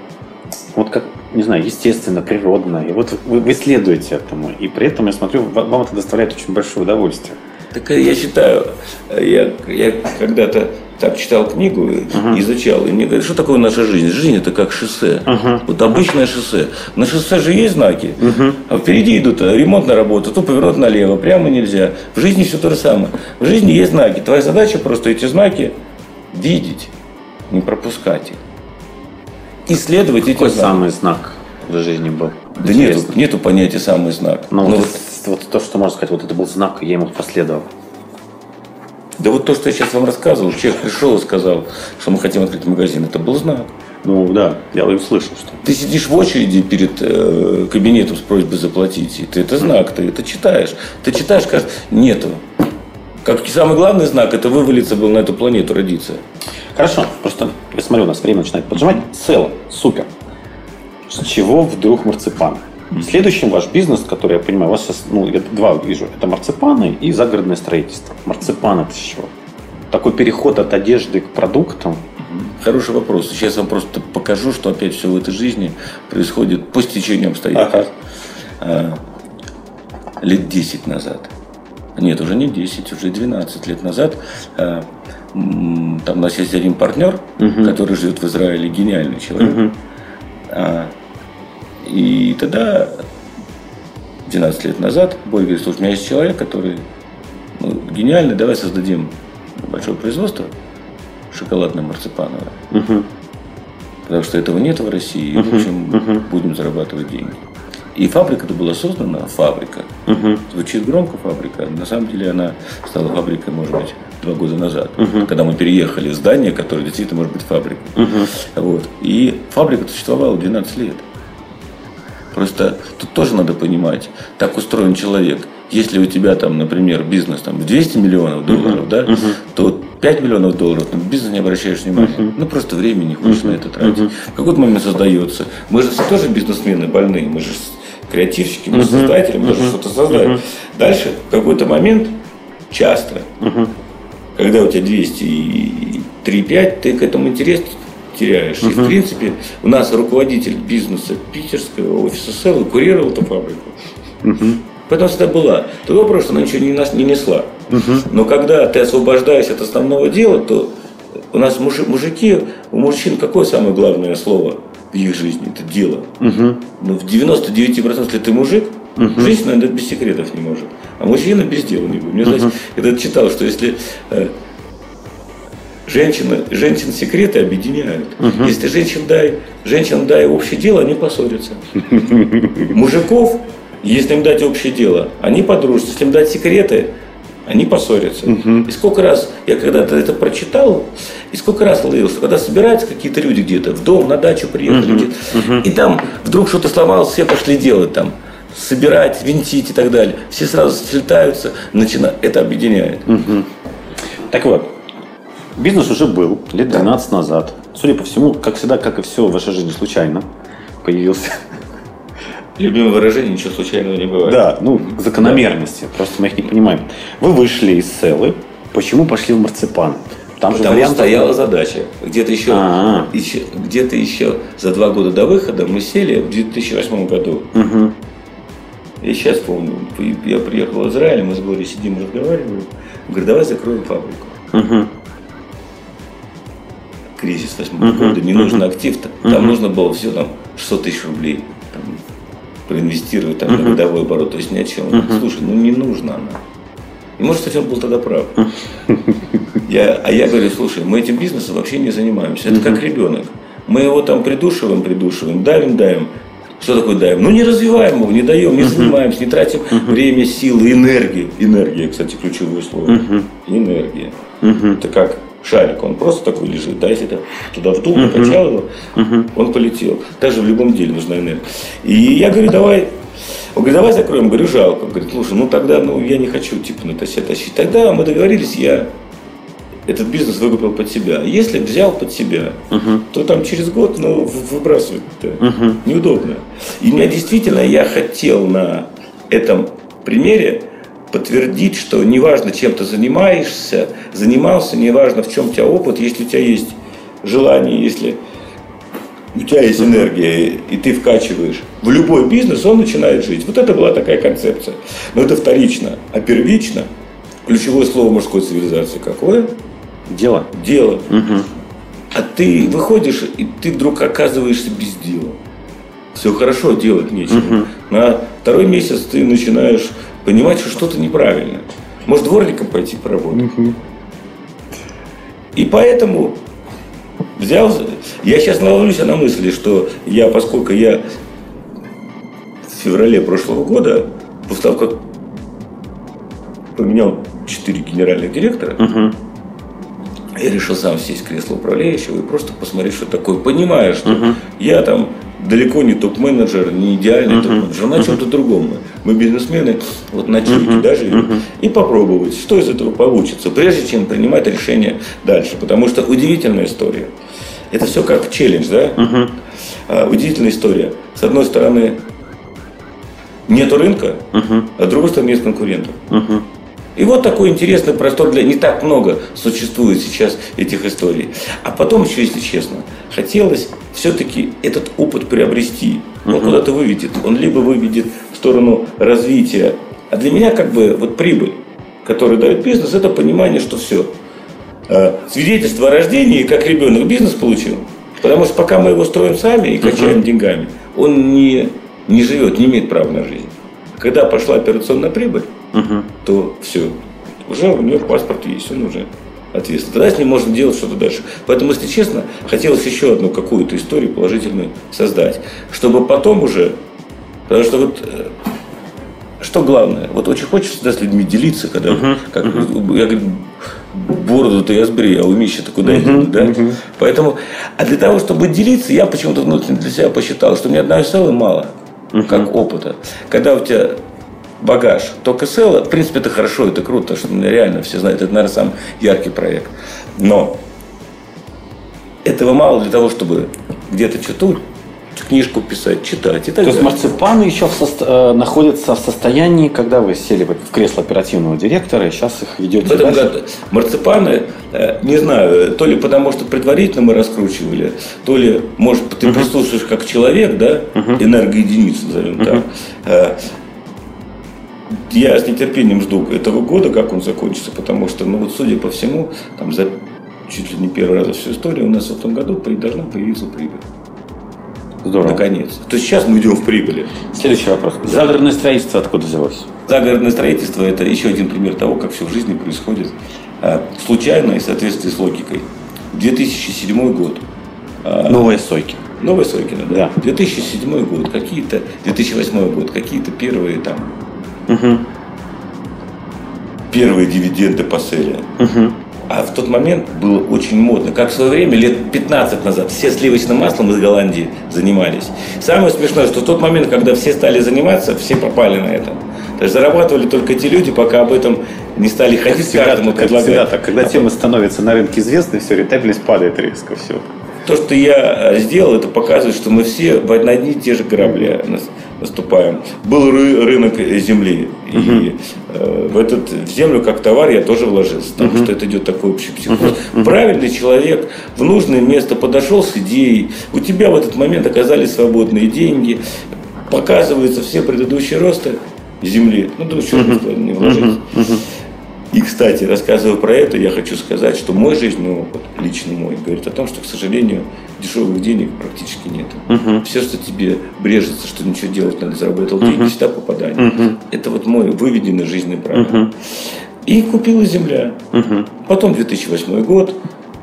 вот как, не знаю, естественно, природно. И вот вы, вы следуете этому. И при этом, я смотрю, ва- вам это доставляет очень большое удовольствие. Так я считаю, я, я когда-то так читал книгу, и изучал, и мне говорят, что такое наша жизнь? Жизнь это как шоссе. Вот обычное шоссе. На шоссе же есть знаки, а впереди идут э, ремонтная работа, то поворот налево, прямо нельзя. В жизни все то же самое. В жизни есть знаки. Твоя задача просто эти знаки видеть, не пропускать их. Исследовать эти Какой знаки. самый знак в жизни был? Да нету, Интересно. нету понятия самый знак. Ну, Ну, вот, вот вот то, что можно сказать, вот это был знак, я ему последовал. Да вот то, что я сейчас вам рассказывал, человек пришел и сказал, что мы хотим открыть магазин, это был знак. Ну да, я услышал, что. Ты сидишь в очереди перед э, кабинетом с просьбой заплатить, и ты это знак, ты это читаешь. Ты читаешь, кажется, нету. Как самый главный знак, это вывалиться был на эту планету, родиться. Хорошо, просто я смотрю, у нас время начинает поджимать. Цело, супер. С чего вдруг марципан? Следующий ваш бизнес, который я понимаю, у вас сейчас, ну, я два вижу, это марципаны и загородное строительство. Марципан это чего? Такой переход от одежды к продуктам. Хороший вопрос. Сейчас я вам просто покажу, что опять все в этой жизни происходит по стечению обстоятельств. А, лет 10 назад. Нет, уже не 10, уже 12 лет назад. а, Там у нас есть один партнер, который живет в Израиле, гениальный человек. А, И тогда, 12 лет назад, Боря говорит, слушай, у меня есть человек, который ну, гениальный, давай создадим большое производство шоколадно-марципановое. Потому что этого нет в России, и, в общем, будем зарабатывать деньги. И фабрика-то была создана, фабрика. Звучит громко фабрика, на самом деле она стала фабрикой, может быть, два года назад, когда мы переехали в здание, которое действительно может быть фабрикой. Вот. И фабрика существовала 12 лет. Просто тут тоже надо понимать, так устроен человек. Если у тебя там, например, бизнес там, в 200 миллионов долларов, да, то 5 миллионов долларов на бизнес не обращаешь внимания. Ну, просто времени не хочешь на это тратить. В какой-то момент создается. Мы же все тоже бизнесмены больные, мы же креативщики, мы создатели, мы должны что-то создать. Дальше, в какой-то момент, часто, когда у тебя 200 и 3,5, ты к этому интерес теряешь. И, в принципе, у нас руководитель бизнеса питерского офиса Селлы курировал эту фабрику. Поэтому всегда была. Другой вопрос, что она ничего не, нас- не несла. Но когда ты освобождаешься от основного дела, то у нас мужи- мужики, у мужчин какое самое главное слово в их жизни? Это дело. Ну, в 99% если ты мужик, женщина наверное, без секретов не может. А мужчина без дела не будет. Мне, знаете, я когда читал, что если э, женщина, женщин секреты объединяют. Если женщин дай, женщинам дай общее дело, они поссорятся. Мужиков, если им дать общее дело, они подружатся. Если им дать секреты, они поссорятся. И сколько раз, я когда-то это прочитал, и сколько раз ловил, что когда собираются какие-то люди где-то, в дом, на дачу приехали, где-то, и там вдруг что-то сломалось, все пошли делать там, собирать, винтить и так далее. Все сразу слетаются, начинают, это объединяет. Так вот, бизнес уже был лет 12 назад. Судя по всему, как всегда, как и все в вашей жизни случайно появился. Любимое выражение, ничего случайного не бывает. Да, ну, закономерности. Просто мы их не понимаем. Вы вышли из селы. Почему пошли в марципан? Там же Потому что вариантов- стояла задача. Где-то еще, А-а. еще- где-то еще за два года до выхода мы сели в 2008 году. Мгм. Я сейчас помню, я приехал в Израиль, мы с Борей сидим, разговариваем. Говорю, давай закроем фабрику. Мгм. Кризис восьмого года, не нужен актив-то. Там нужно было все там 600 тысяч рублей там, проинвестировать там, на годовой оборот. То есть ни о чем. Слушай, ну не нужно она. И может, кстати, он был тогда прав. Я, а я говорю, слушай, мы этим бизнесом вообще не занимаемся. Это как ребенок. Мы его там придушиваем, придушиваем, давим, давим. Что такое давим? Ну не развиваем его, не даем, не занимаемся, не тратим время, силы, энергию. Энергия, кстати, ключевое слово. Энергия. Это как шарик, он просто такой лежит, да, если ты туда вдул, накачал его, он полетел. Также в любом деле нужна энергия. И я говорю, давай, он говорит, давай закроем. Говорю, жалко. Он говорит, слушай, ну тогда ну, я не хочу типа на себя тащить. Тогда мы договорились, я этот бизнес выкупил под себя. Если взял под себя, то там через год ну, выбрасывать неудобно. И меня действительно я хотел на этом примере подтвердить, что неважно, чем ты занимаешься, занимался, неважно, в чем у тебя опыт, если у тебя есть желание, если у тебя есть энергия, и ты вкачиваешь в любой бизнес, он начинает жить. Вот это была такая концепция. Но это вторично. А первично, ключевое слово мужской цивилизации какое? Дело. Дело. А ты выходишь, и ты вдруг оказываешься без дела. Все хорошо, делать нечего. На второй месяц ты начинаешь понимать, что что-то неправильно. Может, дворником пойти поработать. И поэтому взял... Я сейчас ловлюсь на мысли, что я, поскольку я в феврале прошлого года, после того, как поменял 4 генеральных директора, я решил сам сесть в кресло управляющего и просто посмотреть, что такое. Понимая, что я там далеко не топ-менеджер, не идеальный топ-менеджер, на чем-то другом. мы. Бизнесмены, вот на чилике даже, и попробовать, что из этого получится, прежде чем принимать решение дальше. Потому что удивительная история. Это все как челлендж, да? А, удивительная история. С одной стороны, нету рынка, а с другой стороны, нет конкурентов. И вот такой интересный простор для... Не так много существует сейчас этих историй. А потом еще, если честно, хотелось все-таки этот опыт приобрести. Он куда-то выведет. Он либо выведет в сторону развития. А для меня как бы вот прибыль, которую дает бизнес, это понимание, что все. Свидетельство о рождении, как ребенок бизнес получил. Потому что пока мы его строим сами и качаем деньгами, он не, не живет, не имеет права на жизнь. Когда пошла операционная прибыль, то все. Уже у него паспорт есть, он уже ответственный. Тогда с ним можно делать что-то дальше. Поэтому, если честно, хотелось еще одну какую-то историю положительную создать. Чтобы потом уже... Потому что вот э, что главное, вот очень хочется всегда с людьми делиться, когда, как, я говорю, бороду ты я сбрей, а умище ты куда идет, да? Поэтому, а для того, чтобы делиться, я почему-то внутренне для себя посчитал, что мне одной селы мало, как опыта. Когда у тебя багаж, только село, в принципе, это хорошо, это круто, потому что реально все знают, это, наверное, самый яркий проект. Но этого мало для того, чтобы где-то что-то книжку писать, читать и так То есть далее. марципаны еще в состо- э, находятся в состоянии, когда вы сели в кресло оперативного директора, и сейчас их ведете В этом дальше? году марципаны, э, не знаю, то ли потому, что предварительно мы раскручивали, то ли, может, ты прислушиваешь как человек, да, энергоединицу, назовем так. Я с нетерпением жду этого года, как он закончится, потому что, ну вот, судя по всему, там за чуть ли не первый раз за всю историю у нас в этом году должна появиться прибыль. Здорово. Наконец. То есть сейчас мы идем в прибыли. Следующий вопрос. Загородное строительство откуда взялось? Загородное строительство – это еще один пример того, как все в жизни происходит э, случайно и в соответствии с логикой. 2007 год. Э, Новые сойки. Новая Сойкина, да. Да. 2007 год, какие-то, 2008 год, какие-то первые там, первые дивиденды по селе. А в тот момент было очень модно. Как в свое время, лет 15 назад, все сливочным маслом из Голландии занимались. Самое смешное, что в тот момент, когда все стали заниматься, все попали на это. То есть зарабатывали только те люди, пока об этом не стали ходить Всегда, каждому как всегда предлагать. так. Когда А тема становится на рынке известной, все, рентабельность падает резко, все. То, что я э, сделал, это показывает, что мы все в на одни и те же грабли наступаем. Был ры- рынок земли, и э, в, этот, в землю как товар я тоже вложился, потому что это идет такой общий психоз. Правильный человек в нужное место подошел с идеей, у тебя в этот момент оказались свободные деньги, показываются все предыдущие росты земли. Ну, да, что не вложить. И, кстати, рассказывая про это, я хочу сказать, что мой жизненный опыт, лично мой, говорит о том, что, к сожалению, дешевых денег практически нет. Все, что тебе брежется, что ничего делать надо, заработал деньги, всегда попадание. Это вот мой выведенный жизненный правил. И купила земля. Потом 2008 год,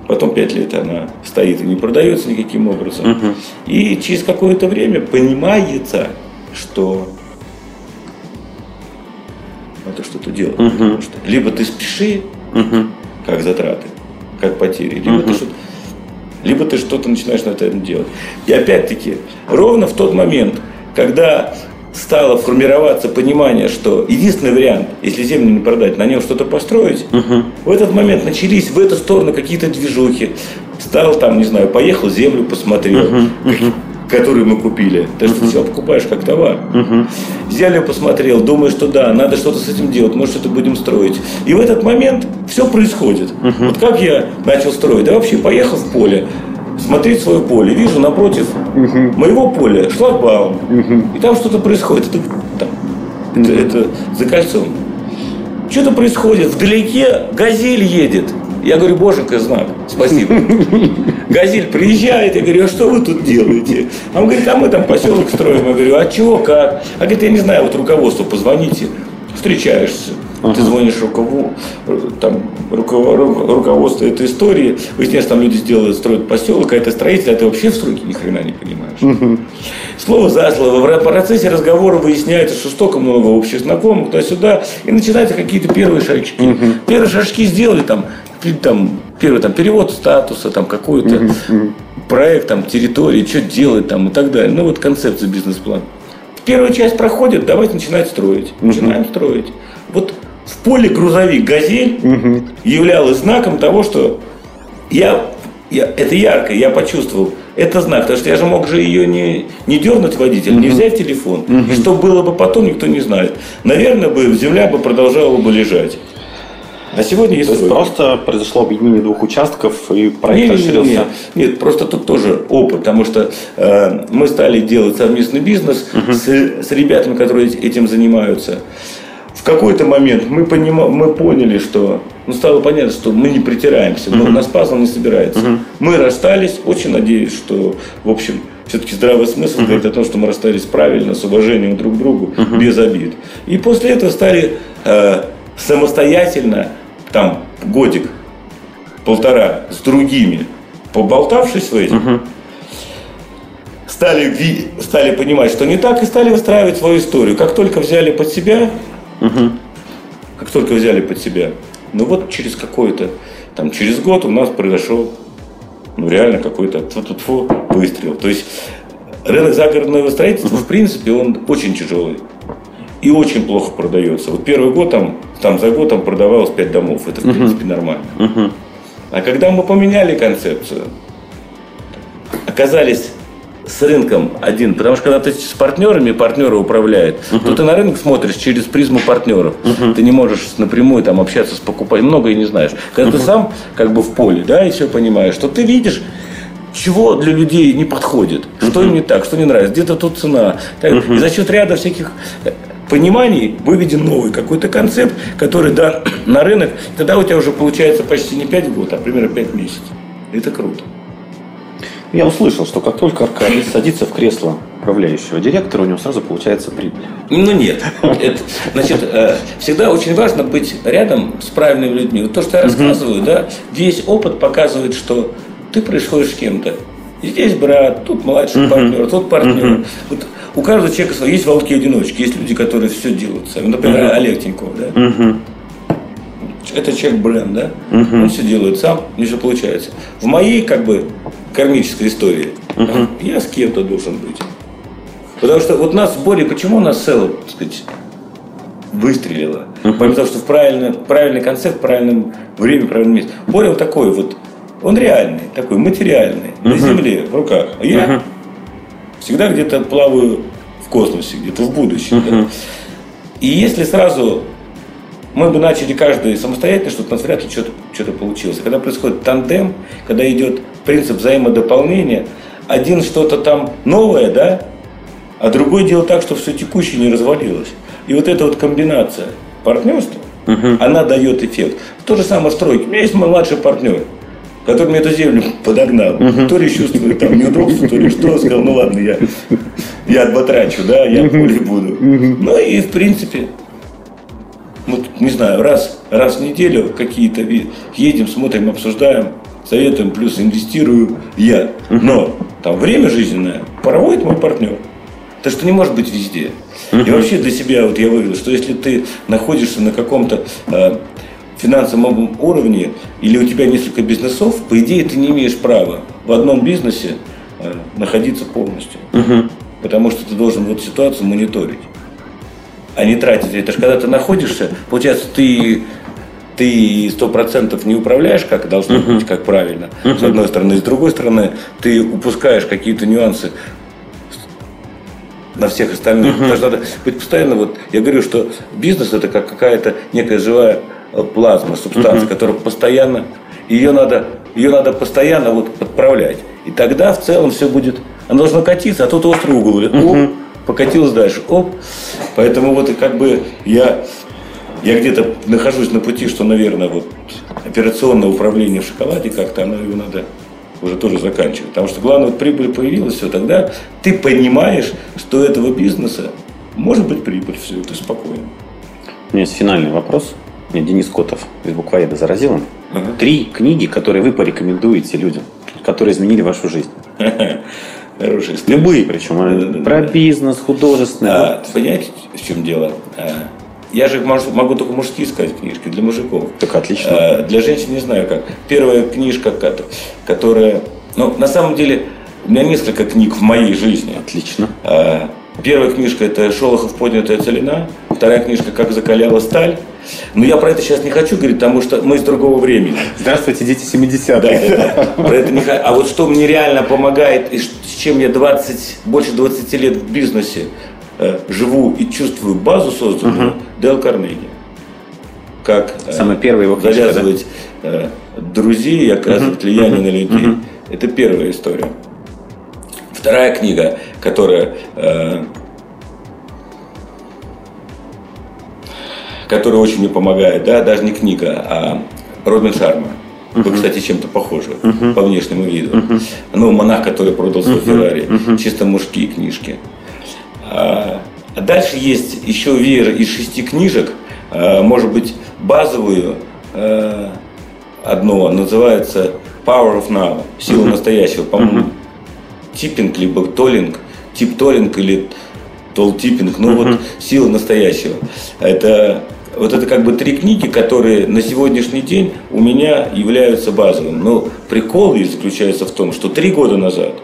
потом 5 лет она стоит и не продается никаким образом. И через какое-то время понимается, что надо что-то делать. Потому что либо ты спеши, как затраты, как потери, либо ты что-то либо ты что-то начинаешь на этом делать. И опять-таки, ровно в тот момент, когда стало формироваться понимание, что единственный вариант, если землю не продать, на нем что-то построить, в этот момент начались в эту сторону какие-то движухи. Стал там, не знаю, поехал землю посмотрел, которую мы купили. Ты что все покупаешь как товар. Взяли, посмотрел, думаю, что да, надо что-то с этим делать, может, что-то будем строить. И в этот момент все происходит. Вот как я начал строить? Да вообще поехал в поле, смотреть свое поле, вижу напротив моего поля шлагбаум, и там что-то происходит. Это, там, это, это за кольцом. Что-то происходит, вдалеке газель едет. Я говорю, боженька, знак, спасибо. Газель приезжает, я говорю, а что вы тут делаете? А он говорит, а мы там поселок строим. Я говорю, а чего, как? А говорит, я не знаю, вот руководству позвоните, встречаешься. Ты звонишь рукову, там, руково- ру- руководству этой истории, выясняешь, там люди сделают, строят поселок, а это строитель, а ты вообще в стройке ни хрена не понимаешь. Слово за слово. В процессе разговора выясняется, что столько много общих знакомых, туда-сюда, и начинаются какие-то первые шажки. Первые шажки сделали, там, там, первый там, перевод статуса, там, какой-то проект, там, территории, что делать, там, и так далее. Ну, вот концепция бизнес-плана. Первая часть проходит, давайте начинать строить. Начинаем строить. Вот в поле грузовик «Газель» являлась знаком того, что я, я, это ярко, я почувствовал. Это знак, потому что я же мог же ее не, не дернуть водитель, не взять телефон. И что было бы потом, никто не знает. Наверное, бы земля бы продолжала бы лежать. А сегодня есть То есть просто произошло объединение двух участков, и проект Не, расширился. Нет, нет, просто тут тоже опыт, потому что э, мы стали делать совместный бизнес с, с ребятами, которые этим занимаются. В какой-то момент мы, понима- мы поняли, что ну, стало понятно, что мы не притираемся, но у нас пазл не собирается. Мы расстались, очень надеюсь, что, в общем, все-таки здравый смысл говорит о том, что мы расстались правильно, с уважением друг к другу, без обид. И после этого стали э, самостоятельно, там, годик, полтора с другими, поболтавшись в этим, стали, стали понимать, что не так, и стали выстраивать свою историю. Как только взяли под себя, как только взяли под себя, ну вот через какое-то, там, через год у нас произошел, ну реально какой-то тьфу-тьфу-тьфу выстрел. То есть рынок загородного строительства, в принципе, он очень тяжелый. И очень плохо продается. Вот первый год там, там за год там продавалось 5 домов. Это, в принципе, нормально. А когда мы поменяли концепцию, оказались с рынком один. Потому что когда ты с партнерами, партнеры управляют, uh-huh. то ты на рынок смотришь через призму партнеров. Uh-huh. Ты не можешь напрямую там общаться с покупателем, многое не знаешь. Когда uh-huh. ты сам как бы в поле, да, и все понимаешь, что ты видишь, чего для людей не подходит, что им не так, что не нравится, где-то тут цена. И за счет ряда всяких пониманий выведен новый какой-то концепт, который дан на рынок, тогда у тебя уже получается почти не 5 год, а примерно 5 месяцев. Это круто. Я услышал, что как только Аркадий садится в кресло управляющего директора, у него сразу получается прибыль. Ну нет. Это, значит, э, всегда очень важно быть рядом с правильными людьми. Вот то, что я рассказываю, да, весь опыт показывает, что ты происходишь с кем-то. Здесь брат, тут младший партнер, тут партнер. Вот у каждого человека свой. Есть волки-одиночки, есть люди, которые все делают сами. Например, Олег Тиньков, да? Это человек бренд, да? Он все делает сам, не все получается. В моей, как бы, кармической истории я с кем-то должен быть. Потому что вот нас в Боре, почему нас цело, так сказать, выстрелило? Потому что в правильный, правильный концепт, в правильном время, в правильном месте. Боря вот такой вот, он реальный, такой материальный, на земле, в руках. А я всегда где-то плаваю в космосе, где-то в будущем. Да? И если сразу мы бы начали каждый самостоятельно, что-то у нас вряд ли что-то, что получилось. Когда происходит тандем, когда идет принцип взаимодополнения, один что-то там новое, да, а другой делает так, чтобы все текущее не развалилось. И вот эта вот комбинация партнерства, угу. она дает эффект. То же самое стройки. У меня есть мой младший партнер, который мне эту землю подогнал. Угу. То ли чувствует там неудобство, то ли что. Сказал, ну ладно, я, я отбатрачу, да, я угу. поле буду. Угу. Ну и в принципе вот, не знаю, раз, раз в неделю какие-то едем, смотрим, обсуждаем, советуем, плюс инвестирую я. Но там время жизненное проводит мой партнер. То, что не может быть везде. И вообще для себя вот я вывел, что если ты находишься на каком-то э, финансовом уровне, или у тебя несколько бизнесов, по идее ты не имеешь права в одном бизнесе э, находиться полностью. Потому что ты должен вот ситуацию мониторить а не тратить. Это же когда ты находишься, получается, ты ты сто процентов не управляешь, как должно uh-huh. быть, как правильно, uh-huh. с одной стороны. С другой стороны, ты упускаешь какие-то нюансы на всех остальных. Uh-huh. Потому что надо быть постоянно, вот я говорю, что бизнес это как какая-то некая живая плазма, субстанция, uh-huh. которая постоянно, ее надо, ее надо постоянно вот подправлять. И тогда в целом все будет, оно должно катиться, а тут острый угол. Uh-huh покатилась дальше. Оп. Поэтому вот как бы я, я где-то нахожусь на пути, что, наверное, вот операционное управление в шоколаде как-то оно его надо уже тоже заканчивать. Потому что главное, вот прибыль появилась, все, тогда ты понимаешь, что у этого бизнеса может быть прибыль, все, ты спокойно. У меня есть финальный вопрос. Денис Котов из буквоеда заразил. Ага. Три книги, которые вы порекомендуете людям, которые изменили вашу жизнь. Хорошие истории. Любые причем. Да, да, про да. бизнес, художественный. А, понимаете, в чем дело? А, я же могу, могу только мужские сказать книжки для мужиков. Так отлично. А, для женщин не знаю как. Первая книжка, которая... Ну, на самом деле, у меня несколько книг в моей жизни. Отлично. А, первая книжка – это «Шолохов поднятая целина». Вторая книжка «Как закаляла сталь». Но я про это сейчас не хочу говорить, потому что мы из другого времени. Здравствуйте, дети 70-х. Да, да, Про это не А вот что мне реально помогает, и с чем я 20, больше 20 лет в бизнесе э, живу и чувствую базу созданную, угу. Дэл Карнеги. Как э, Самый первый его книжка, завязывать да? э, друзей и оказывать угу. влияние угу. на людей. Угу. Это первая история. Вторая книга, которая э, который очень мне помогает, да, даже не книга, а Робин Шарма. Вы, uh-huh. кстати, чем-то похожи uh-huh. по внешнему виду. Uh-huh. Ну, монах, который продал свой. Феррари. Чисто мужские книжки. А, дальше есть еще веер из шести книжек. А, может быть, базовую а, одну, называется Power of Now. Сила настоящего. По-моему, типпинг, либо толлинг. Тип толлинг или толтиппинг. Ну, uh-huh. вот сила настоящего. Это вот это как бы три книги, которые на сегодняшний день у меня являются базовым. Но прикол и заключается в том, что три года назад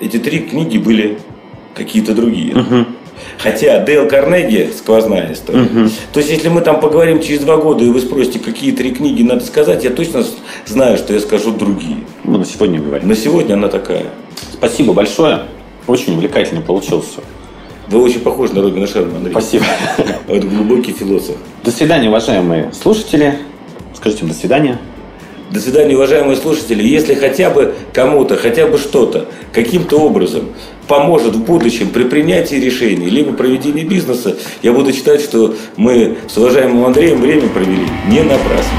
эти три книги были какие-то другие. Uh-huh. Хотя Дейл Карнеги сквозная история. Uh-huh. То есть, если мы там поговорим через два года, и вы спросите, какие три книги надо сказать, я точно знаю, что я скажу другие. Мы на сегодня говорим. На сегодня она такая. Спасибо большое. Очень увлекательно получился. Вы очень похожи на Робина Шерма, Андрей. Спасибо. Это глубокий философ. До свидания, уважаемые слушатели. Скажите до свидания. До свидания, уважаемые слушатели. Если хотя бы кому-то, хотя бы что-то, каким-то образом поможет в будущем при принятии решений, либо проведении бизнеса, я буду считать, что мы с уважаемым Андреем время провели не напрасно.